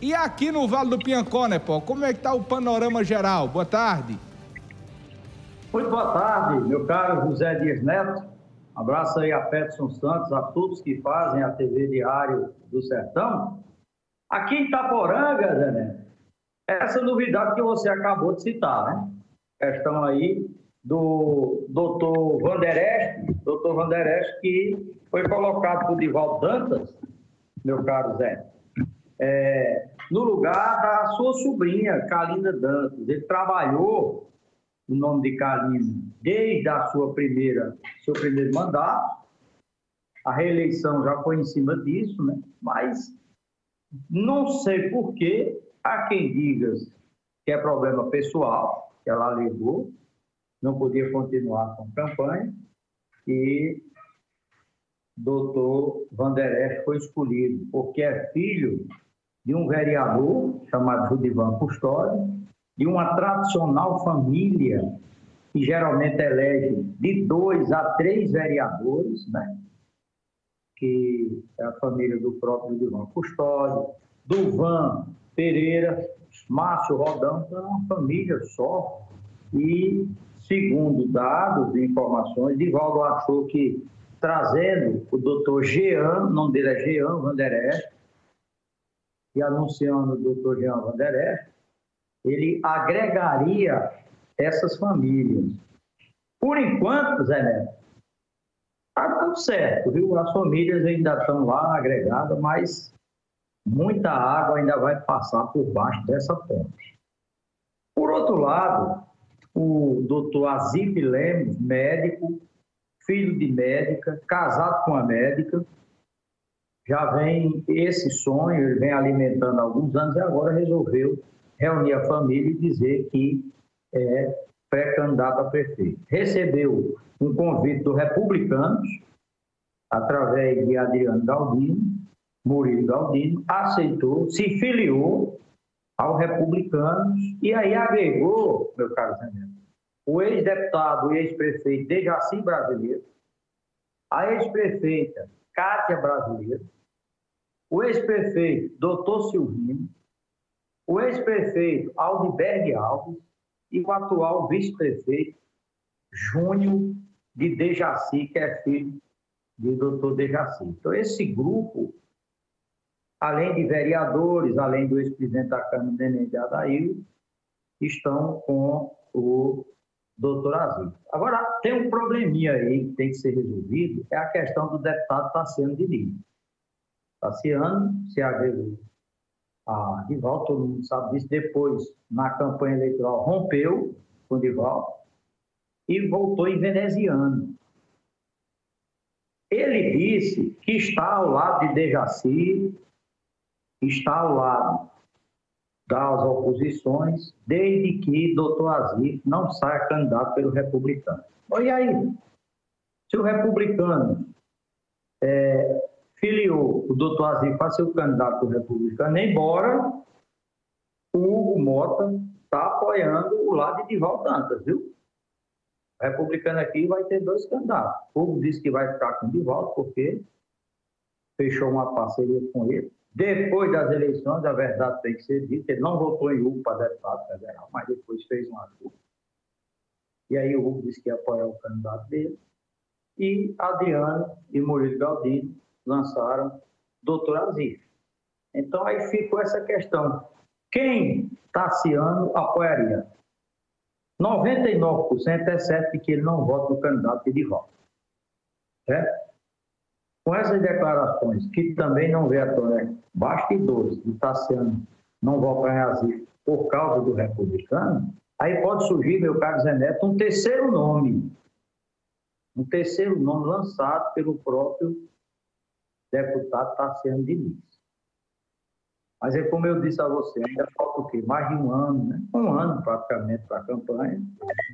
E aqui no Vale do Piancó, né, pô? Como é que tá o panorama geral? Boa tarde. Muito boa tarde, meu caro José Dias Neto. Abraço aí a Peterson Santos, a todos que fazem a TV Diário do Sertão. Aqui em Itaporanga, Zé Neto, essa novidade que você acabou de citar, né? Questão aí do doutor Vandereste, doutor Vandereste que foi colocado por Divaldo Dantas, meu caro Zé, é, no lugar da sua sobrinha, Kalina Dantas. Ele trabalhou o nome de Kalina desde a sua primeira, seu primeiro mandato. A reeleição já foi em cima disso, né? mas não sei por que há quem diga que é problema pessoal, que ela alegou, não podia continuar com a campanha, e doutor Vanderest foi escolhido, porque é filho de um vereador chamado Rudivan Custódio, de uma tradicional família que geralmente elege de dois a três vereadores, né? que é a família do próprio Rudivan Custódio, do Van Pereira, Márcio Rodão, então é uma família só. E, segundo dados e informações, Divaldo achou que trazendo o doutor Jean, o nome dele é Jean Vanderest, e anunciando o doutor Jean Vanderest, ele agregaria essas famílias. Por enquanto, Zé Neto, está tudo certo, viu? As famílias ainda estão lá agregadas, mas muita água ainda vai passar por baixo dessa ponte. Por outro lado, o doutor Azip Lemos, médico, filho de médica, casado com a médica, já vem esse sonho, ele vem alimentando há alguns anos e agora resolveu reunir a família e dizer que é pré-candidato a prefeito. Recebeu um convite do Republicanos, através de Adriano Galdino, Murilo Galdino, aceitou, se filiou ao Republicanos e aí agregou, meu caro Zé o ex-deputado e ex-prefeito Dejaci Brasileiro, a ex-prefeita Cátia Brasileiro, o ex-prefeito Doutor Silvino, o ex-prefeito Aldiberg Alves e o atual vice-prefeito Júnior de Dejaci, que é filho de doutor Dejaci. Então, esse grupo, além de vereadores, além do ex-presidente da Câmara, Neném de Adair, estão com o doutor Aziz. Agora, tem um probleminha aí que tem que ser resolvido, é a questão do deputado Tassiano Lima. Tassiano se agregou a Divaldo, todo mundo sabe disso, depois, na campanha eleitoral, rompeu com Divaldo e voltou em veneziano. Ele disse que está ao lado de Dejaci, está ao lado das oposições, desde que doutor Azir não saia candidato pelo republicano. E aí, se o republicano é, filiou o doutor Azir para ser o candidato republicano, embora o Hugo Mota está apoiando o lado de Dival Dantas, viu? O republicano aqui vai ter dois candidatos. O Hugo disse que vai ficar com o Divaldo porque fechou uma parceria com ele. Depois das eleições, a verdade tem que ser dita, ele não votou em Hugo para deputado federal, mas depois fez um acordo. E aí o Hugo disse que ia apoiar o candidato dele. E Adriano e Murilo Galdino lançaram Doutor Azif. Então aí ficou essa questão. Quem Tassiano apoiaria? 99% é certo que ele não vota no candidato de volta. Certo? Com essas declarações, que também não vê a tona bastidores do Tassiano não vota em Azif por causa do republicano, aí pode surgir, meu caro Zé Neto, um terceiro nome. Um terceiro nome lançado pelo próprio deputado Tassiano Diniz. Mas é como eu disse a você, ainda falta o quê? Mais de um ano, né? Um ano praticamente para a campanha.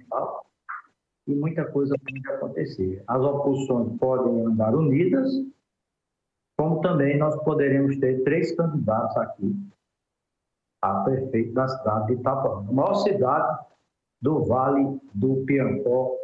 Tal e muita coisa pode acontecer. As oposições podem andar unidas, como também nós poderemos ter três candidatos aqui a prefeito da cidade de Itapuã, a maior cidade do Vale do Piancó